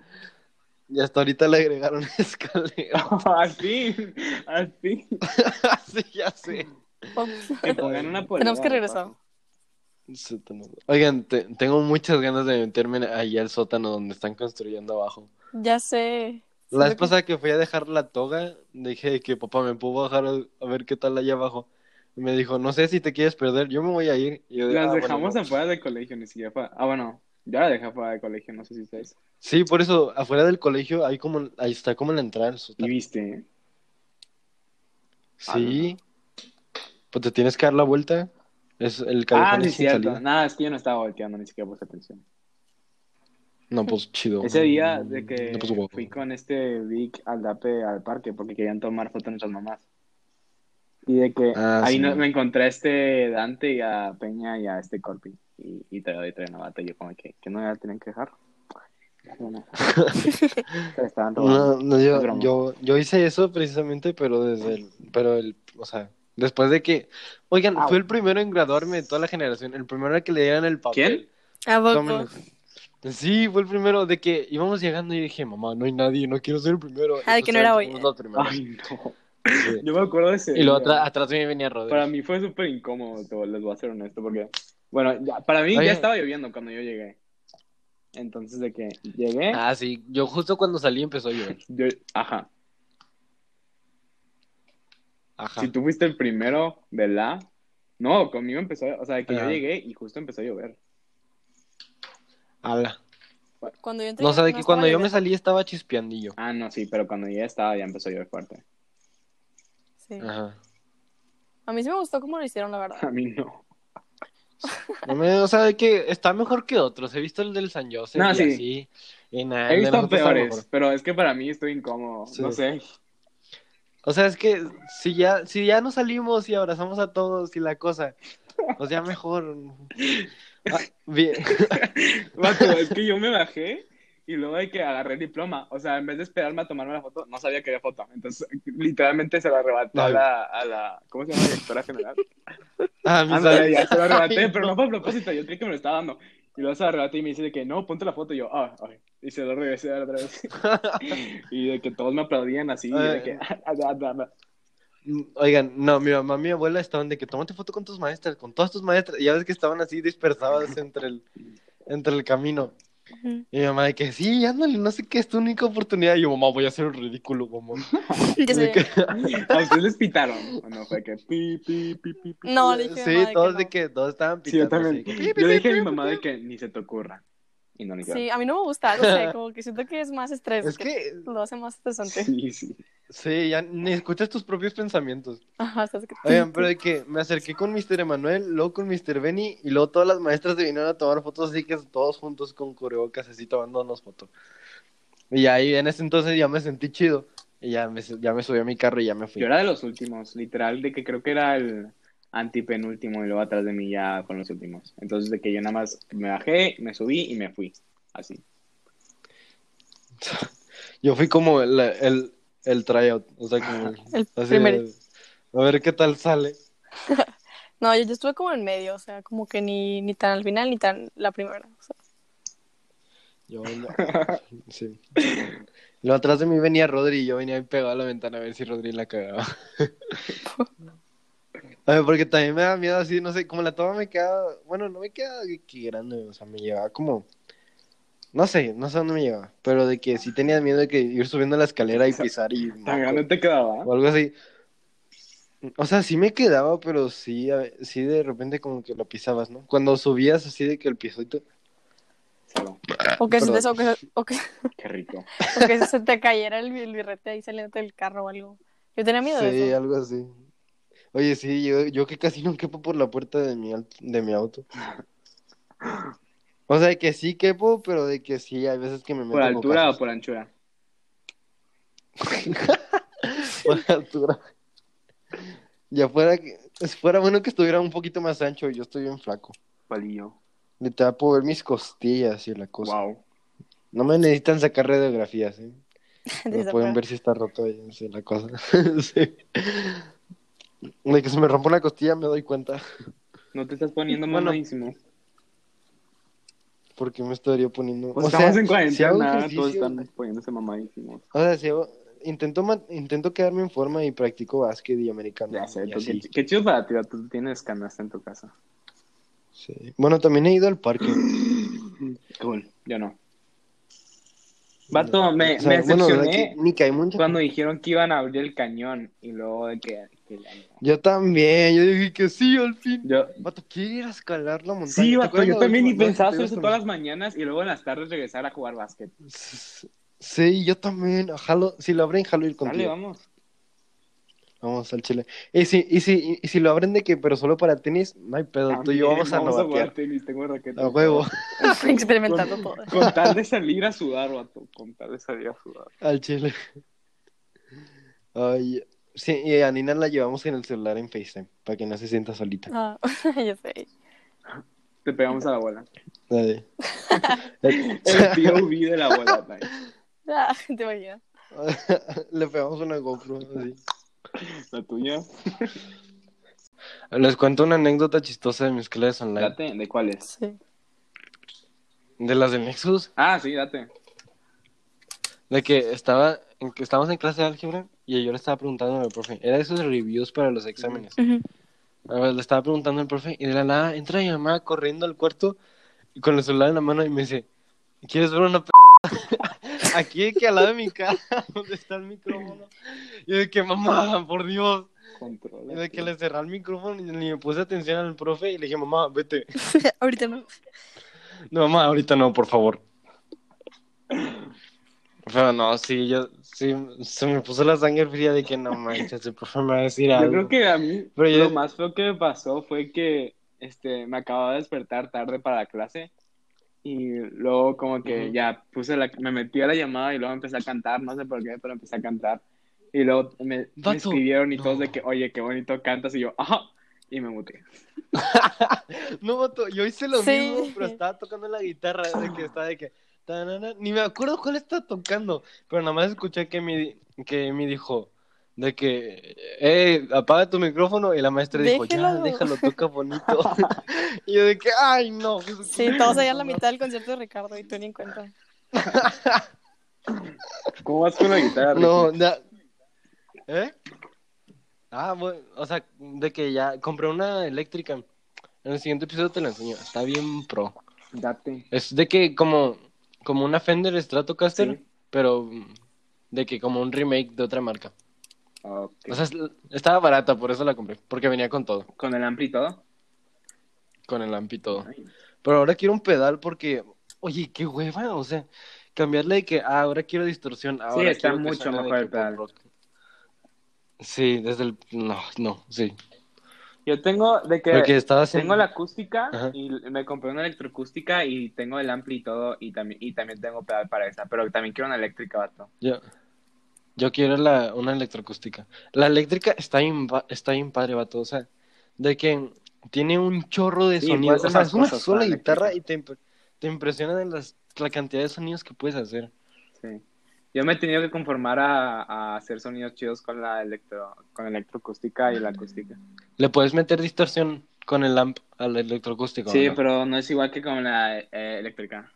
A: Y hasta ahorita le agregaron *laughs* escalera. *laughs*
C: así, así. *laughs*
A: sí, ya sé.
C: Que pongan una polera
B: Tenemos que regresar.
A: Oigan, te- tengo muchas ganas de meterme ahí al sótano donde están construyendo abajo.
B: Ya sé.
A: La vez pasada que fui a dejar la toga, dije que papá me puedo bajar a, ver qué tal allá abajo. Y me dijo, no sé si te quieres perder, yo me voy a ir. Y yo de,
C: Las
A: "Ah,
C: dejamos
A: no".
C: afuera del colegio, ni siquiera. Ah, bueno, yo la dejé afuera del colegio, no sé si ustedes.
A: Sí, por eso, afuera del colegio, ahí como, ahí está como la entrada
C: Y viste.
A: Sí. Pues te tienes que dar la vuelta. Es el
C: Ah,
A: es
C: cierto. Nada, es que yo no estaba volteando, ni siquiera puse atención.
A: No, pues chido.
C: Ese día de que
A: No, pues,
C: fui con este Vic al DAPE al parque porque querían tomar fotos nuestras mamás. Y de que
A: Ah,
C: ahí
A: sí.
C: no- me encontré a este Dante y a Peña y a este Corpi. Y, y traía, y traía una bata y yo como que, que no ya tenían que dejar. *laughs*
A: No, no, yo, yo, yo hice eso precisamente, pero desde el, pero el, o sea, después de que, oigan,
C: Au.
A: fui el primero en graduarme de toda la generación, el primero a que le dieran el papel.
B: ¿A poco?
A: Tómenlo. Sí, fue el primero de que íbamos llegando y dije, mamá, no hay nadie, no quiero ser el primero.
B: Ah, de que no era hoy.
A: Fuimos los primeros.
C: Ay, no.
A: Sí.
C: Yo me acuerdo de ese
A: Y luego atrás, atrás de mí venía Rodri.
C: Para mí fue súper incómodo, te- les voy a ser honesto, porque Bueno, ya, para mí
A: Oye.
C: ya estaba lloviendo cuando yo llegué. Entonces, de que llegué,
A: Ah, sí. Yo justo cuando salí empezó a llover. *laughs*
C: yo, ajá.
A: Ajá.
C: Si tú fuiste el primero de la. No, conmigo empezó, o sea, de que yo llegué y justo empezó a llover.
A: Ala.
B: Cuando yo entré,
A: No, o sea, de
B: no
A: que cuando yo me salí estaba chispeandillo.
C: Ah, no, sí, pero cuando ya estaba, ya empezó a llover fuerte.
B: Sí.
A: Ajá.
B: A mí sí me gustó cómo lo hicieron, la verdad.
C: A mí no.
A: No me- o sea, de que está mejor que otros. He visto el del San Joseph
C: No,
A: y
C: sí.
A: así. Y nada,
C: He visto peores, pero es que para mí estoy incómodo.
A: Sí.
C: No sé.
A: O sea, es que si ya, si ya nos salimos y abrazamos a todos y la cosa, pues ya mejor. Ah, bien. *laughs*
C: Es que yo me bajé y luego de que agarré el diploma. O sea, en vez de esperarme a tomarme la foto, no sabía que había foto. Entonces, literalmente se la arrebaté a la, a la. ¿Cómo se llama? Directora general. *laughs*
A: Ah, mi
C: ya se la arrebaté,
A: Ay,
C: pero no fue a propósito. Yo creí que me lo estaba dando. Y luego se la arrebaté y me dice de que no, ponte la foto. Y yo, ah, ay. Y se lo regresé a la otra vez. *laughs* y de que todos me aplaudían así. y de que.
A: Oigan, no, mi mamá y mi abuela estaban de que tómate foto con tus maestras, con todas tus maestras. Y ya ves que estaban así dispersadas entre el, entre el camino. Y mi mamá de que sí, ándale, no sé qué, es tu única oportunidad. Y yo, mamá, voy a hacer un ridículo, mamá. *laughs* Que-
C: ¿A ustedes les pitaron? ¿O no? Fue que pi, pi, pi, pi, pi.
B: No, le dije a mi
A: sí,
B: mamá de que
A: todos
B: no.
A: de que todos estaban
C: Sí, yo
A: pitando.
C: también.
A: así que,
C: Yo le dije a mi mamá de que ni se te ocurra. Y no
B: Sí, a mí no me gusta, no sé, *laughs* como que siento que es más estrés.
A: Es que,
B: lo hace más estresante.
C: Sí, sí.
A: sí, ya ni escuchas tus propios pensamientos.
B: Ajá, o sea, es que...
A: Oigan, pero de que me acerqué con Mr. Emanuel, luego con Mr. Benny, y luego todas las maestras se vinieron a tomar fotos, así que todos juntos con cubrebocas, así tomándonos fotos. Y ahí en ese entonces ya me sentí chido. Y ya me, ya me subí a mi carro y ya me fui.
C: Yo era de los últimos, literal, de que creo que era el antipenúltimo y luego atrás de mí ya con los últimos. Entonces, de que yo nada más me bajé, me subí y me fui. Así.
A: Yo fui como el, el, el tryout, o sea, como el, así
B: primer-
A: a ver qué tal sale. *laughs*
B: No, yo, yo estuve como en medio, o sea, como que ni, ni tan al final ni tan la primera. o sea.
A: Yo, no, sí. Luego atrás de mí venía Rodri y yo venía ahí pegado a la ventana a ver si Rodri la cagaba. *laughs* *laughs* A ver, porque también me da miedo así, no sé, como la toma me queda, bueno, no me queda de que grande, o sea, me llevaba como, no sé, no sé dónde me llevaba, pero de que sí tenía miedo de que ir subiendo la escalera y *laughs* pisar y
C: Tan grande te quedaba.
A: o algo así. O sea, sí me quedaba, pero sí, a- sí de repente como que lo pisabas, ¿no? Cuando subías así de que el pisito,
C: Solo.
B: O que, se te, o, que, o, *laughs* que,
C: Qué rico.
B: o que se te cayera el, el birrete ahí saliendo del carro o algo. Yo tenía miedo
A: Sí,
B: de eso.
A: algo así. Oye, sí, yo, yo que casi no quepo por la puerta de mi, de mi auto. O sea, de que sí quepo, pero de que sí, hay veces que me meto
C: ¿Por altura o por anchura? *laughs*
A: Por altura. Ya fuera, que- fuera bueno que estuviera un poquito más ancho, yo estoy bien flaco.
C: Palillo.
A: Literal, puedo ver mis costillas y la cosa.
C: Wow.
A: No me necesitan sacar radiografías, ¿eh? *laughs*
B: Esa
A: pueden ver si está roto ahí, la cosa. *laughs* sí. De que se me rompe una costilla me doy cuenta.
C: No te estás poniendo
A: Bueno.
C: mamadísimo.
A: Porque me estaría poniendo.
C: Pues
A: o sea,
C: estamos en cuarentena, todos están poniéndose mamadísimos.
A: O sea, si hago- intento, intento quedarme en forma y practico básquet y americano.
C: Ya sé, tú, qué, qué chido para ti, tú tienes canasta en tu casa.
A: Sí. Bueno, también he ido al parque.
C: Cool. Yo no. Vato, me,
A: O sea,
C: me decepcioné
A: ni
C: cuando dijeron que iban a abrir el cañón y luego de que, no.
A: Yo también, yo dije que sí, al fin.
C: Yo,
A: Vato, quiero ir a escalar la montaña.
C: sí,
A: ¿Te
C: vato, yo
A: la
C: también
A: vez
C: pensaba hacer eso todas las mañanas y luego en las tardes regresar a jugar básquet.
A: Sí, yo también. Jalo, si lo abren, jalo ir
C: Dale,
A: contigo.
C: vamos.
A: Vamos al Chile. Y si, y si, y si lo abren de que, pero solo para tenis, no hay pedo. Tú y yo vamos a
C: También, jugar
A: novatear.
C: tenis, tengo raqueta.
A: A huevo. *laughs* *laughs*
B: Experimentando todo.
C: Con tal de salir a sudar, vato. Con tal de salir a sudar.
A: Al Chile. Ay, sí, y a Nina la llevamos en el celular en FaceTime, para que no se sienta solita.
B: Ah, *laughs* yo sé.
C: Te pegamos a la abuela.
A: Ay.
C: El POV de la abuela.
B: Ah, te imaginas.
A: Le pegamos una GoPro así.
C: La tuya.
A: Les cuento una anécdota chistosa de mis clases online.
C: Date, ¿de cuáles?
B: Sí.
A: De las del Nexus.
C: Ah, sí, date.
A: De que estaba, en que estábamos en clase de álgebra y yo le estaba preguntando al profe. Era esos reviews para los exámenes.
B: Ujú.
A: A ver, le estaba preguntando al profe y de la nada entra mi mamá corriendo al cuarto y con el celular en la mano y me dice, ¿quieres ver una Aquí que al lado de mi casa, *laughs* donde está el micrófono. Y de que, mamá, por Dios. Y
C: Controla.
A: de que le cerré el micrófono y ni me puse atención al profe y le dije, mamá, vete. *laughs*
B: Ahorita no.
A: No, mamá, ahorita no, por favor. Pero no, sí, yo, sí, se me puso la sangre fría de que no manches, el profe me va a decir
C: Yo
A: algo.
C: creo que a mí
A: Pero yo-
C: lo más feo que me pasó fue que este, me acababa de despertar tarde para la clase y luego como que ya puse la, me metí a la llamada y luego empecé a cantar, no sé por qué, pero empecé a cantar y luego me, me escribieron y todos de que, oye, qué bonito cantas y yo, ajá, y me muteé. *laughs*
A: No, vato, yo hice lo
B: Sí.
A: mismo, pero estaba tocando la guitarra, de que estaba de que... tanana, Ni me acuerdo cuál estaba tocando, pero nada más escuché que mi, que mi dijo de que, eh, apaga tu micrófono, y la maestra dijo, ya,
B: Déjalo.
A: déjalo, toca bonito. *laughs* *laughs* y yo de que, ay, no.
B: Sí, todos allá en la mitad del concierto de Ricardo y tú ni en cuenta. *laughs*
C: ¿Cómo vas con la guitarra?
A: No, ya. ¿Eh? Ah, bueno, o sea, de que ya compré una eléctrica. En el siguiente episodio te la enseño. Está bien pro.
C: Date.
A: Es de que como, como una Fender Stratocaster,
C: Sí.
A: pero de que como un remake de otra marca.
C: Ok.
A: O sea, es- estaba barata, por eso la compré. Porque venía con todo.
C: ¿Con el ampli todo?
A: Con el amp y todo. Pero ahora quiero un pedal porque, oye, qué hueva. O sea, cambiarle de que, ah, ahora quiero distorsión. Ahora
C: está
A: quiero que
C: mucho mejor el pedal.
A: rock. Sí, desde el... No, no, sí.
C: Yo tengo de que
A: haciendo...
C: tengo la acústica
A: Ajá.
C: y me compré una electroacústica y tengo el ampli y todo y también y también tengo pedal para esa, pero también quiero una eléctrica, vato.
A: Yo, yo quiero la, una electroacústica. La eléctrica está bien, está bien padre, vato. O sea, de que tiene un chorro de
C: Sí,
A: sonidos. O sea, es una sola guitarra y te, te impresiona de las, la cantidad de sonidos que puedes hacer.
C: Sí. Yo me he tenido que conformar a, a hacer sonidos chidos con la electro con electroacústica y la acústica.
A: Le puedes meter distorsión con el amp a la electroacústica. ¿o
C: Sí,
A: no?
C: pero no es igual que con la eh, eléctrica.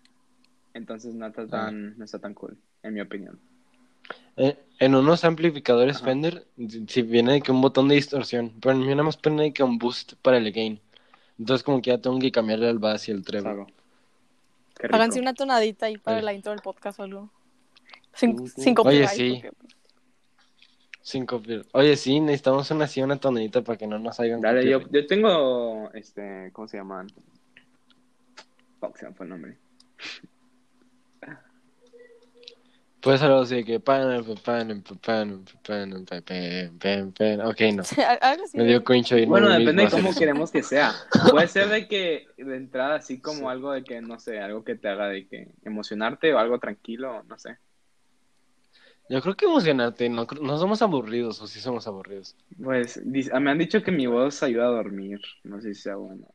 C: Entonces no
A: Ah.
C: está tan no está tan cool, en mi opinión.
A: Eh, en unos amplificadores
C: Ajá.
A: Fender, si viene de que un botón de distorsión, pero en mí nada más pone de que un boost para el gain. Entonces como que ya tengo que cambiarle el bass y el treble.
C: Rico.
B: Háganse una tonadita ahí para
A: Sí.
B: la intro del podcast o algo. Sin,
C: Sí, sí.
B: sin
A: Oye, sí. pir- Oye, sí, necesitamos una así, una tonadita para que no nos hagan
C: Dale, yo, yo tengo este, ¿cómo se llaman? Me fue el nombre.
A: Pues algo así que pan, pan, pan, pan, pan, pan, ok, no. *laughs* Me dio cringe ahí.
C: Bueno, depende de cómo *laughs* queremos que sea. Puede ser de que de entrada así como algo de que, no sé, algo que te haga de que emocionarte o algo tranquilo, no sé.
A: Yo creo que emocionarte, no, no somos aburridos o sí somos aburridos.
C: Pues ah, me han dicho que mi voz ayuda a dormir, no sé si sea bueno.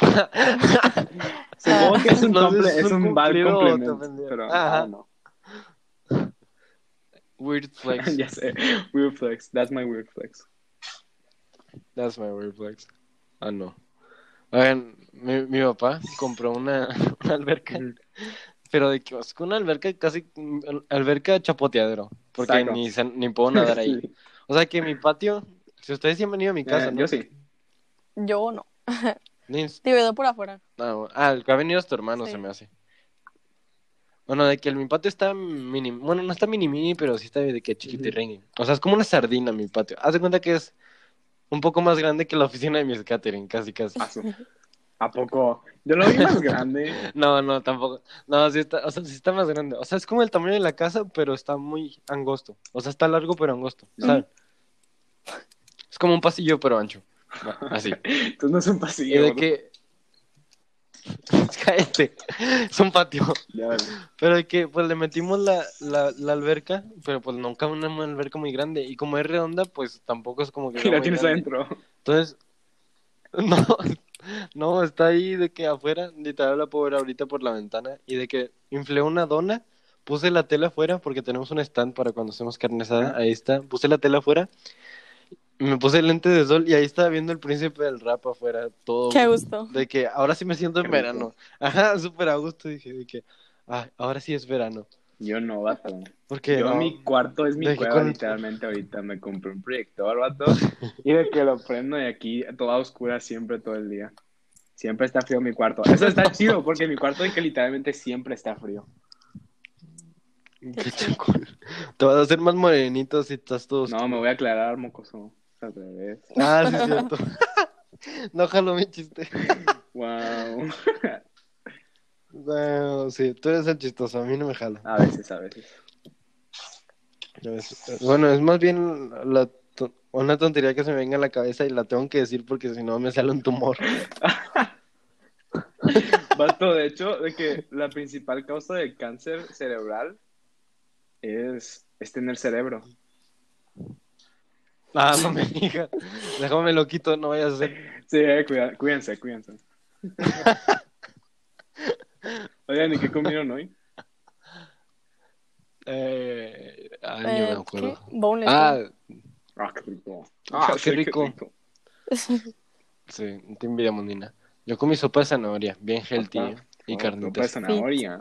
C: *laughs* Supongo que es un,
A: es un,
C: complemento, pero ah, no.
A: Weird *laughs* flex.
C: ya sé. Weird flex. That's my weird flex.
A: That's my weird flex. Ah, no. Oigan, mi, mi papá compró una, *laughs* una alberca, pero de que una alberca casi, alberca chapoteadero, porque
C: Saco.
A: ni, se- ni puedo nadar ahí. *laughs*
C: Sí.
A: O sea que mi patio, si ustedes sí han venido a mi casa,
C: Eh,
A: ¿no?
C: Yo sí.
B: Yo no. Te veo por afuera.
A: no, ah, el que ha venido es tu hermano,
B: Sí.
A: se me hace. Bueno, de que el, mi patio está mini, bueno, no está mini mini, pero sí está de que chiquitirringui. O sea, es como una sardina mi patio. Haz de cuenta que es un poco más grande que la oficina de mis catering, casi casi.
C: A, su- ¿A poco? Yo lo vi más grande. *laughs*
A: No, no, tampoco. No, sí está, o sea, sí está más grande. O sea, es como el tamaño de la casa, pero está muy angosto. O sea, está largo, pero angosto. ¿sabes? Es como un pasillo, pero ancho. Así. *laughs*
C: Entonces no es un
A: Y
C: pasillo.
A: de
C: ¿no?
A: que. *laughs* Cállate. Es un patio.
C: Ya, vale.
A: Pero de que, pues le metimos la, la, la alberca, pero pues nunca una alberca muy grande. Y como es redonda, pues tampoco es como que. *laughs*
C: Y la tienes
A: grande.
C: adentro.
A: Entonces, *laughs* no, no, está ahí de que afuera, literal la ver ahorita por la ventana, y de que inflé una dona, puse la tela afuera, porque tenemos un stand para cuando hacemos carne asada, ahí está, puse la tela afuera, me puse lente de sol, y ahí estaba viendo el príncipe del rap afuera, todo,
B: Qué gusto.
A: de que ahora sí me siento en verano, *laughs* ajá, súper a gusto, dije, de que, ah, ahora sí es verano.
C: Yo no, vato.
A: Porque
C: Yo, mi cuarto es mi
A: De
C: cueva,
A: con-
C: literalmente, ahorita. Me compré un proyector, vato. *laughs* y de que lo prendo y aquí toda oscura siempre, todo el día. Siempre está frío mi cuarto. Eso está *laughs* chido, porque mi cuarto es que literalmente siempre está frío.
A: Qué. Te vas a hacer más morenito si estás todo.
C: No, me voy a aclarar, mocoso. Al revés.
A: Ah, sí, es cierto. *laughs* no jalo mi chiste.
C: Wow.
A: Bueno, sí, tú eres el chistoso, a mí no me jala.
C: A veces, a veces.
A: Bueno, es más bien la to- una tontería que se me venga a la cabeza y la tengo que decir porque si no me sale un tumor. *laughs*
C: Vato, de hecho, de que la principal causa de cáncer cerebral es, es tener cerebro.
A: Ah, no *laughs* me digas. Déjame lo quito, no vayas a hacer.
C: Sí, eh, cuida- cuídense, cuídense. *laughs* Oigan, ¿y qué comieron hoy?
A: Eh, ay, ni
B: Eh,
A: me
B: ¿qué?
A: acuerdo.
B: Boneless.
A: Ah,
C: Ah, qué rico.
A: Ah, qué rico. sí, te envidiamos, Nina. Yo comí sopa de zanahoria, bien healthy. ¿eh? y
C: Oh, sopa de
A: carnitas.
C: zanahoria.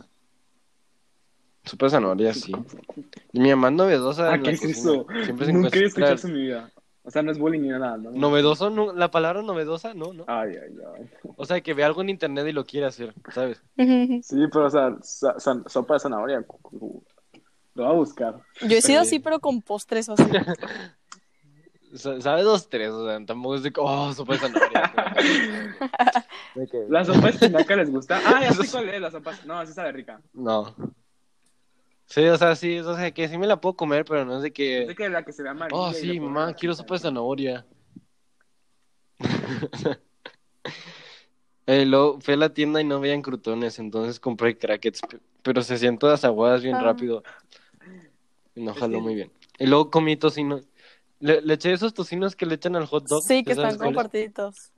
A: Sopa de zanahoria, sí. Y mi mamá es novedosa
C: Ah, ¿qué es
A: cocina.
C: eso?
A: Siempre se
C: Nunca he escuchado eso en mi vida. O sea, no es bullying ni nada, ¿no?
A: Novedoso, no, la palabra novedosa, no, no.
C: Ay, ay, ay.
A: O sea, que ve algo en internet y lo quiere hacer, ¿sabes? *laughs*
C: Sí, pero, o sea, sa- sa- sopa de zanahoria. Lo voy a buscar.
B: Yo he sido
A: Sí.
B: así, pero con postres o *laughs* así.
A: Sa- Sabe dos, tres, o sea, tampoco es de que, oh, sopa de zanahoria. *laughs* De que-
C: ¿La sopa de espinaca les gusta? Ah, ya sé cuál es la sopa. No, sí sabe rica.
A: No. Sí, o sea, sí, o sea, que sí me la puedo comer, pero no es de
C: Es
A: que,
C: de que la que se ve amarilla.
A: oh, sí, mamá, quiero sopa de zanahoria. *laughs* Eh, luego fui a la tienda y no veían crutones, entonces compré crackets, pe- pero se hacían todas aguadas bien
B: Ah.
A: rápido. Y no
C: Es
A: jaló muy bien. Y luego comí tocino. Le, le eché esos tocinos que le echan al hot dog.
B: Sí, que
A: ¿ya sabes
B: están partiditos.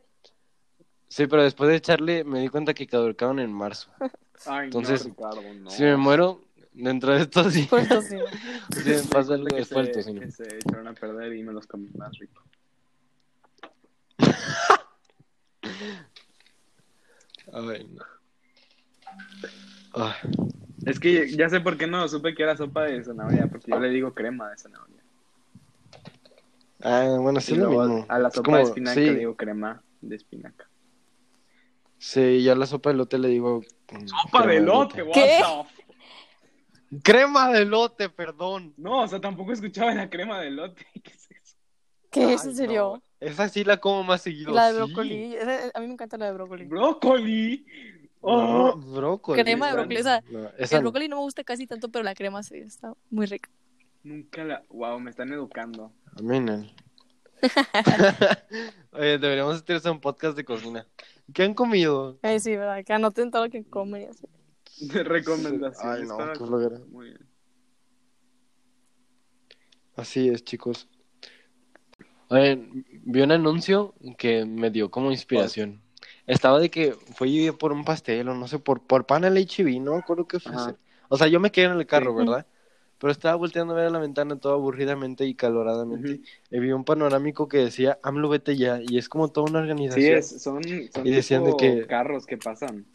A: Sí, pero después de echarle me di cuenta que caducaron en marzo.
C: Ay,
A: Entonces,
C: no, Ricardo, no.
A: Si me muero dentro de estos días,
B: Por tocino. *laughs*
A: sí me pasa algo tocino.
C: que se echaron a perder y me los comí más rico. *laughs*
A: Ay, no. Ah,
C: Es que ya sé por qué no supe que era sopa de zanahoria, porque yo le digo crema de zanahoria.
A: Ah, bueno, sí lo mismo.
C: a la sopa
A: como-
C: de espinaca
A: sí,
C: le digo crema de espinaca.
A: Sí, yo a la sopa de lote le digo. mm,
C: ¡Sopa de lote! what
B: ¿Qué?
C: the f-
A: ¡Crema de lote, perdón!
C: No, o sea, tampoco escuchaba la crema de lote. *laughs* ¿Qué es eso?
B: ¿Qué es
A: Ay,
B: en serio?
A: no. Esa sí la como más seguido.
B: La de
A: sí.
B: brócoli. A mí me encanta la de brócoli.
C: ¡Brócoli!
A: No,
C: ¡Oh!
A: brócoli.
B: Crema de brócoli. O sea,
A: No, esa
B: el brócoli no me gusta casi tanto, pero la crema sí está muy rica.
C: Nunca la... Wow, me están educando.
A: A mí no. *laughs* Oye, deberíamos hacer un podcast de cocina. ¿Qué han comido?
B: Ay, sí, ¿verdad? Que anoten todo lo que comen y así.
C: De recomendaciones.
A: Ay, no, qué.
C: Muy bien.
A: Así es, chicos. Oye, vi un anuncio que me dio como inspiración. Estaba de que fue por un pastel o no sé, por, por pan al HB, no me acuerdo qué fue.
C: Ajá.
A: O sea, yo me quedé en el carro,
C: Sí.
A: ¿verdad? Pero estaba volteando a ver a la ventana todo aburridamente y caloradamente. Y vi un panorámico que decía, AMLO vete ya. Y es como toda una organización.
C: Sí, es, son, son
A: Y decían de que-
C: carros que pasan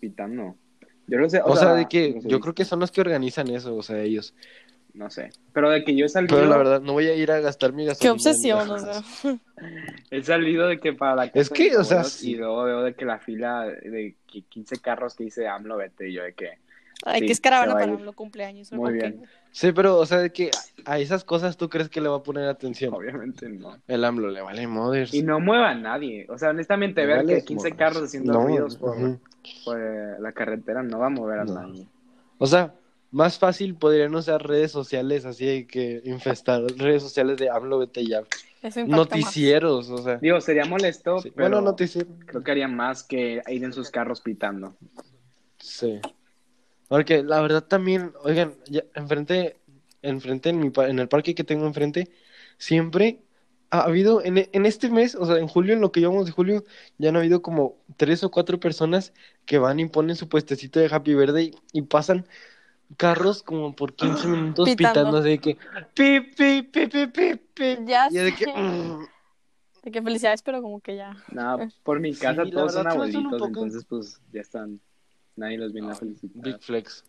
C: pitando. Yo no sé,
A: O, sea, de que
C: no sé,
A: yo creo que son los que organizan eso, o sea, ellos.
C: No sé. Pero de que yo he salido,
A: Pero la verdad, no voy a ir a gastar mi gasolina.
B: Qué obsesión, o sea. *laughs*
C: he salido de que para la casa
A: Es que, o sea, sí.
C: Y luego veo de que la fila de que 15 carros que dice AMLO vete y yo de que...
B: Ay,
C: Sí,
B: que es caravana para los cumpleaños.
C: Muy bien.
A: Sí, pero, o sea, de que a esas cosas tú crees que le va a poner atención.
C: Obviamente no.
A: El AMLO le vale moders.
C: Y no mueva a nadie. O sea, honestamente, ver
A: vale
C: que 15
A: moders.
C: carros haciendo
A: No,
C: ruidos por, eh, la carretera no va a mover a
A: No.
C: nadie.
A: O sea, más fácil podrían usar redes sociales así de que infestar redes sociales de AMLO vete ya. Noticieros, o sea.
C: Digo, sería molesto,
A: Sí,
C: pero
A: Bueno, noticieros.
C: creo que haría más que ir en sus carros pitando.
A: Sí. Porque la verdad también, oigan, ya enfrente, enfrente en, mi, en el parque que tengo enfrente, siempre ha habido, en, en este mes, o sea, en julio, en lo que llevamos de julio, ya han habido como tres o cuatro personas que van y ponen su puestecito de Happy Verde y, y pasan carros como por 15 *gasps* minutos
B: Pitando.
A: pitando, así de que pip, pip, pip, pip, pip, pip.
B: Ya
A: y de que,
B: sé.
A: mm,
B: De que felicidades, pero como que ya.
C: Nada, por mi casa todos son abuelitos,
A: poco-
C: entonces pues ya están. Nadie los viene a felicitar.
A: Big flex.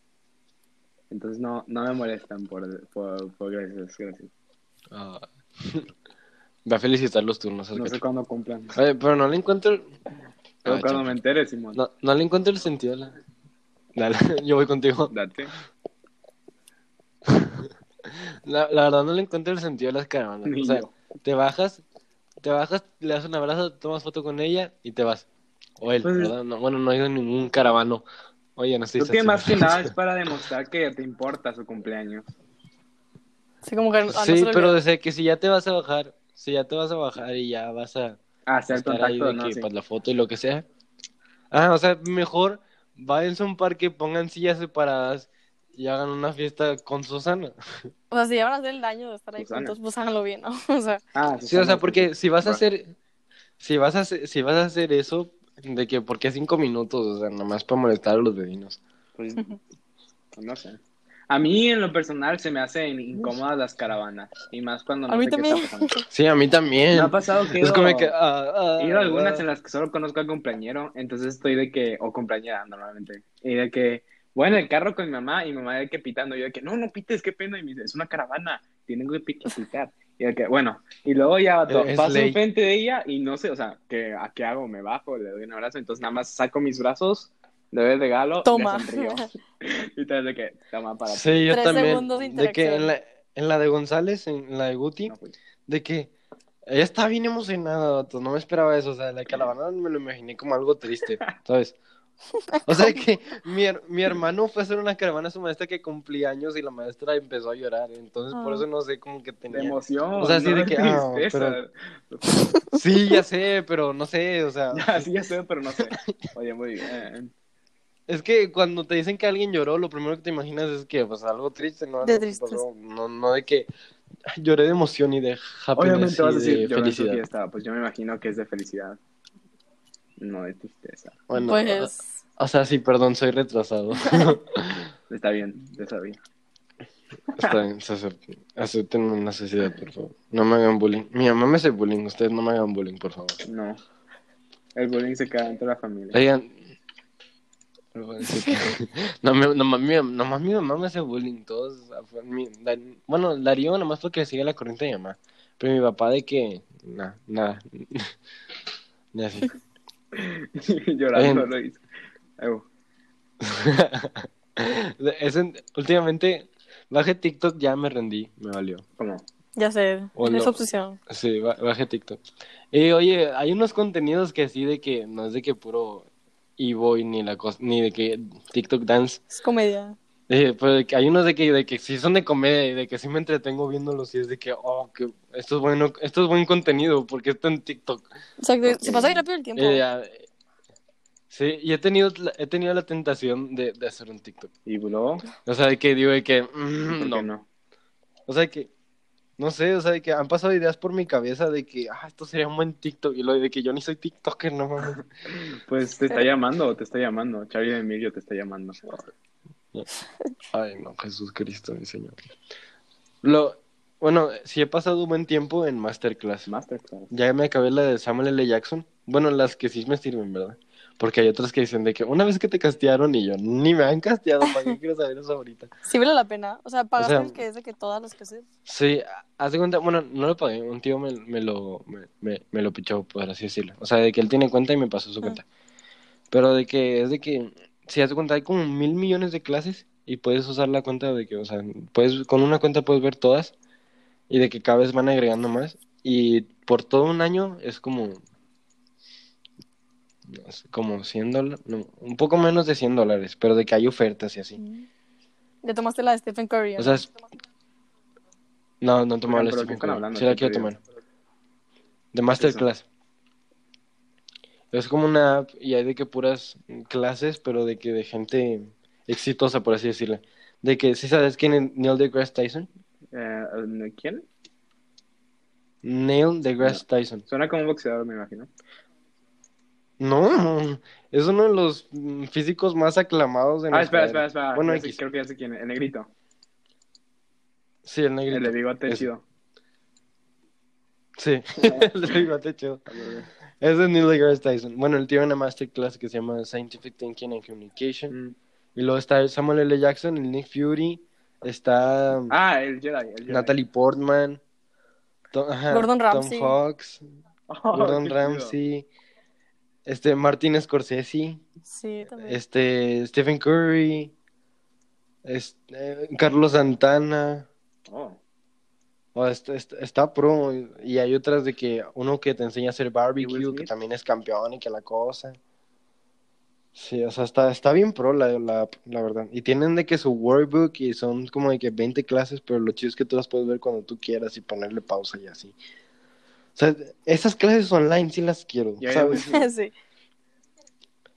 C: Entonces no, no me molestan por, por, por gracias, gracias.
A: Ah. *laughs* Va a felicitar los turnos.
C: No
A: acércate.
C: sé cuándo cumplan.
A: Oye, pero no le encuentro. el-
C: Pero
A: Ah,
C: cuando me entere, Simón.
A: No, no le encuentro el sentido a la. Dale, *laughs* yo voy contigo.
C: Date.
A: La, la verdad no le encuentro el sentido a las caravanas.
C: Ni
A: o sea,
C: yo.
A: te bajas, te bajas, le das un abrazo, tomas foto con ella y te vas. O él,
C: Pues-
A: ¿verdad? No, bueno, no ha ido ningún caravano. Oye, no estoy
C: Creo que más que *laughs* nada es para demostrar que te importa su cumpleaños.
B: Sí, como que ah, no se
A: Sí,
B: lo
A: pero desde que si ya te vas a bajar, si ya te vas a bajar y ya vas a
C: hacer
A: estar ahí
C: contacto,
A: de
C: ¿no?
A: que
C: Sí.
A: pues la foto y lo que sea. Ah, o sea, mejor váyanse a un parque, pongan sillas separadas y hagan una fiesta con Susana. *laughs*
B: O sea, si ya van a hacer el daño de estar ahí
C: Susana.
B: juntos, pues háganlo bien, ¿no? *laughs* O sea,
C: Ah,
A: Sí, o sea, porque si vas a hacer, si vas a hacer, si vas a hacer eso, de que, ¿por qué cinco minutos? O sea, nomás para molestar a los vecinos.
C: Pues, *laughs* pues no sé. A mí, en lo personal, se me hacen incómodas las caravanas. Y más cuando no
B: A mí
C: sé qué
B: también.
C: está pasando.
A: Sí, a mí también.
C: Me ha pasado que he
A: Es
C: ido,
A: como que, ah, ah,
C: he ido algunas
A: ah.
C: en las que solo conozco al compañero, entonces estoy de que, o compañera normalmente, y de que voy en el carro con mi mamá y mi mamá de que pitando, yo de que, no, no pites, qué pena, y me dice, es una caravana, tienen que pi- pitar. Y de que, bueno, y luego ya to- paso
A: ley.
C: enfrente de ella y no sé, o sea, ¿qué, ¿a qué hago? ¿Me bajo? ¿Le doy un abrazo? Entonces nada más saco mis brazos, doy el regalo,
B: Toma.
C: le sonrío. *laughs* y entonces de que, toma para ti.
A: Sí, yo
B: Tres
A: también.
B: segundos de
A: De que en la, en la de González, en la de Guti,
C: No, pues.
A: de que ella estaba bien emocionada, vato, no me esperaba eso, o sea, la caravana me lo imaginé como algo triste, ¿sabes? O sea, que mi, her- mi hermano fue a hacer una caravana a su maestra que cumplía años y la maestra empezó a llorar, entonces por
B: Ah.
A: eso no sé, como que
C: De
A: tenía...
C: emoción.
A: O sea, sí,
C: no
A: de que, ah,
C: tristeza.
A: Sí, ya sé, pero no sé, o sea, *laughs*
C: Ya, sí, ya sé, pero no sé. Oye, muy bien.
A: Es que cuando te dicen que alguien lloró, lo primero que te imaginas es que, pues, algo triste, ¿no?
B: De tristeza.
A: No, no de que "Ay, lloré de emoción y de happiness
C: Obviamente vas a
A: y
C: decir,
A: de felicidad.
C: fiesta. Pues yo me imagino que es de felicidad. No de tristeza.
A: Bueno,
B: pues,
A: o sea, sí, perdón, soy retrasado. *laughs*
C: Está bien, ya sabía.
A: Está bien, se acepta- acepten mi necesidad, por favor. No me hagan bullying. Mi mamá me hace bullying, ustedes no me hagan bullying, por favor.
C: No. El bullying se queda dentro de la familia.
A: Oigan. Pero *laughs* sí que- No, me- nomás, mi, nomás mi mamá me hace bullying, todos. mi- da- bueno, Darío nomás porque sigue la corriente de mi mamá. Pero mi papá de que, nada, *laughs* nada. Ni así. *laughs*
C: Llorando
A: Oigan.
C: lo hizo. Ew.
A: Es en- últimamente, bajé TikTok, ya me rendí, me valió.
C: ¿Cómo?
B: ya sé,
A: O
B: es
A: no.
B: obsesión.
A: Sí, ba- bajé TikTok. Y oye, hay unos contenidos que sí de que no es de que puro e-boy ni la cosa, ni de que TikTok dance.
B: Es comedia.
A: Eh, pero de que hay unos de que, de que sí son de comedia y de que sí me entretengo viéndolos y es de que, oh, que esto es bueno, esto es buen contenido porque está en TikTok.
B: Exacto, se pasa bien rápido el tiempo.
A: Eh, ah, sí, y he tenido, la- he tenido la tentación de, de hacer un TikTok.
C: ¿Y luego?
A: O sea, de que digo de que, mm,
C: ¿Por
A: no.
C: no?
A: O sea que, no sé, o sea, de que han pasado ideas por mi cabeza de que, ah, esto sería un buen TikTok. Y lo de que yo ni soy TikToker, no mames. *laughs*
C: Pues te está llamando, te está llamando. Charlie de Emilio te está llamando. *laughs*
A: Ay, no, Jesús Cristo, mi Señor. Lo, bueno, sí he pasado un buen tiempo en Masterclass.
C: Masterclass.
A: Ya me acabé la de Samuel L. Jackson. Bueno, las que sí me sirven, ¿verdad? Porque hay otras que dicen de que una vez que te castearon y yo, ni me han casteado, ¿para qué quiero saber eso ahorita? *laughs*
B: Sí vale la pena. O sea, pagaste
A: O sea,
B: el que es de que todas las que.
A: Sí, haz de cuenta, bueno, no lo pagué, un tío me, me lo, me, me, me lo pichó, por así decirlo. O sea, de que él tiene cuenta y me pasó su
B: Ah.
A: cuenta. Pero de que es de que, si haz de cuenta, hay como mil millones de clases y puedes usar la cuenta de que, o sea, puedes, con una cuenta puedes ver todas y de que cada vez van agregando más. Y por todo un año es como, como 100 dólares, no, un poco menos de 100 dólares, pero de que hay ofertas y así.
B: Ya tomaste la de Stephen Curry.
A: O
B: ¿no?
A: sea, es- no, no tomaba la
C: ¿qué
A: Stephen Curry.
C: hablando?
A: Sí la quiero tomar. De Masterclass. Es como una app y hay de que puras clases, pero de que de gente exitosa, por así decirlo. De que, ¿sí sabes quién es Neil deGrasse Tyson?
C: Eh, ¿Quién?
A: Neil deGrasse Tyson.
C: Suena como un boxeador, me imagino.
A: No, *laughs* es uno de los mm, físicos más aclamados de
C: Ah,
A: nuestra
C: espera, espera,
A: era.
C: espera.
A: Bueno,
C: sé- creo que ya sé quién es. El negrito.
A: Sí, el negrito.
C: El de bigote
A: Ese.
C: chido.
A: Sí, *laughs* el de bigote chido. *laughs* Es de Neil deGrasse Tyson. Bueno, él tiene una masterclass que se llama Scientific Thinking and Communication.
C: Mm.
A: Y luego está Samuel L. Jackson, el Nick Fury, está
C: Ah, el Jedi. El Jedi.
A: Natalie Portman, Tom, ajá,
B: Gordon
A: Tom
B: Ramsay.
A: Fox,
C: Oh,
A: Gordon
C: chido.
A: Este Martin Scorsese,
B: Sí, también.
A: este Stephen Curry, este, Carlos Santana.
C: Oh.
A: Oh, está, está- está pro y hay otras de que uno que te enseña a hacer barbecue, que también es campeón y que la cosa. Sí, o sea, está, está bien pro la, la, la verdad. Y tienen de que su workbook y son como de que 20 clases, pero lo chido es que tú las puedes ver cuando tú quieras y ponerle pausa y así. O sea, esas clases online sí las quiero,
C: Ya,
A: ¿sabes? *laughs*
B: sí.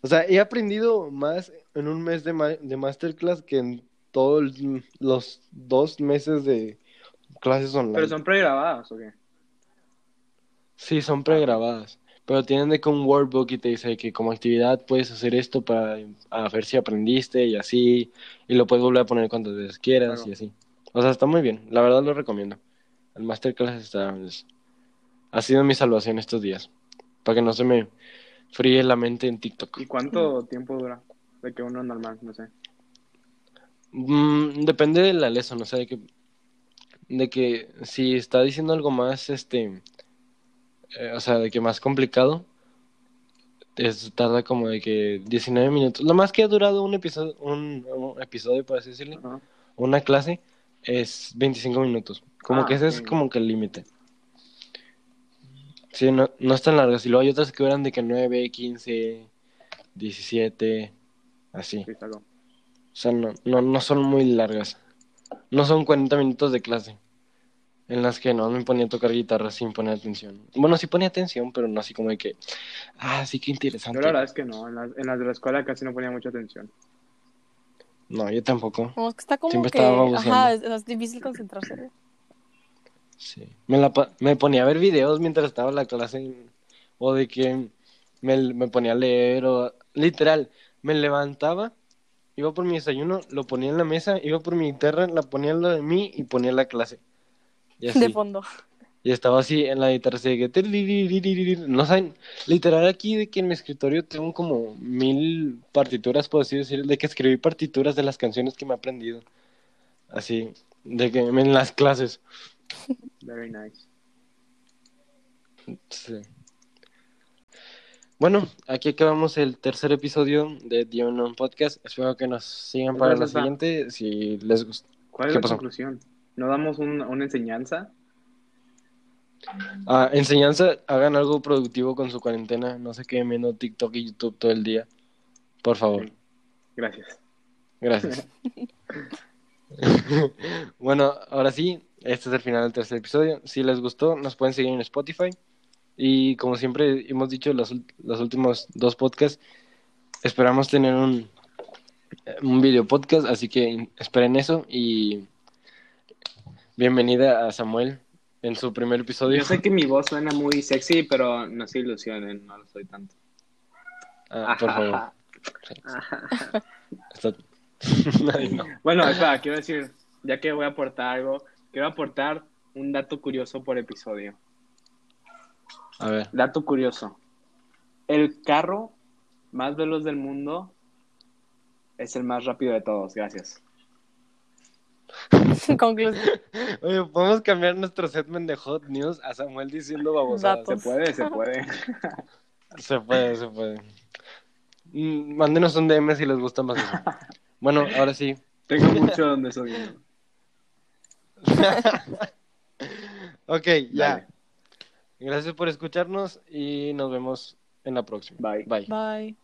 A: O sea, he aprendido más en un mes de, ma- de masterclass que en todos los dos meses de clases online.
C: Pero son pregrabadas, ¿o qué?
A: Sí, son pregrabadas. Pero tienen de que un workbook y te dice que como actividad puedes hacer esto para a ver si aprendiste y así. Y lo puedes volver a poner cuantas veces quieras
C: Claro.
A: y así. O sea, está muy bien. La verdad lo recomiendo. El masterclass está, es- ha sido mi salvación estos días. Para que no se me fríe la mente en TikTok.
C: ¿Y cuánto tiempo dura? De que uno normal, no sé.
A: Mm, depende de la lesson, o sea, de que, de que si está diciendo algo más, este, eh, o sea, de que más complicado, es, tarda como de que 19 minutos. Lo más que ha durado un episodio, un, un episodio, por así decirlo, una clase, es 25 minutos. Como
C: Ah,
A: que ese es como que el límite. Sí, no, no es tan largas. Y luego hay otras que duran de que 9, 15, 17, así.
C: Sí.
A: O sea, no, no, no son muy largas. No son 40 minutos de clase. En las que no me ponía a tocar guitarra sin poner atención. Bueno, sí ponía atención, pero no así como de que. Ah, sí, qué interesante.
C: Yo la verdad es que no. En las, en las de la escuela casi no ponía mucha atención.
A: No, yo tampoco.
B: Como que está como
A: Siempre
B: que.
A: estaba.
B: Ajá, es, es difícil concentrarse.
A: Sí. Me, la, me ponía a ver videos mientras estaba en la clase. O de que me, me ponía a leer. O literal, me levantaba, iba por mi desayuno, lo ponía en la mesa, iba por mi guitarra, la ponía al lado de mí y ponía la clase. Y así.
B: De fondo.
A: Y estaba así en la guitarra, así de que... tiririririririr. No saben, literal aquí de que en mi escritorio tengo como mil partituras, puedo así decir, de que escribí partituras de las canciones que me he aprendido. Así, de que en las clases.
C: Very nice.
A: Sí. Bueno, aquí acabamos el tercer episodio de The Unknown Podcast. Espero que nos sigan para la siguiente. Si les gusta.
C: ¿Cuál es
A: ¿Qué
C: la
A: pasó?
C: conclusión? ¿No damos un- una enseñanza?
A: Ah, enseñanza, hagan algo productivo con su cuarentena. No se queden viendo TikTok y YouTube todo el día. Por favor.
C: Gracias.
A: Gracias. *laughs* *laughs* bueno, ahora sí, este es el final del tercer episodio. Si les gustó, nos pueden seguir en Spotify. Y como siempre hemos dicho los, los últimos dos podcasts, esperamos tener un, un video podcast, así que esperen eso. Y bienvenida a Samuel en su primer episodio.
C: Yo sé que mi voz suena muy sexy, pero no se ilusionen, no lo soy tanto.
A: Ah, por favor. Está- *laughs* no.
C: Bueno, espera, quiero decir, ya que voy a aportar algo, quiero aportar un dato curioso por episodio.
A: A ver.
C: Dato curioso. El carro más veloz del mundo es el más rápido de todos. Gracias. *laughs*
B: Conclusión.
A: Oye, podemos cambiar nuestro segment de Hot News a Samuel diciendo babosadas.
C: Se puede, se puede. *laughs*
A: Se puede, se puede. Mm, Mándenos un DM si les gusta más eso. *laughs* Bueno, ahora sí.
C: Tengo mucho donde soy. *laughs*
A: Ok, ya.
C: Dale.
A: Gracias por escucharnos y nos vemos en la próxima.
C: Bye.
A: Bye.
B: Bye.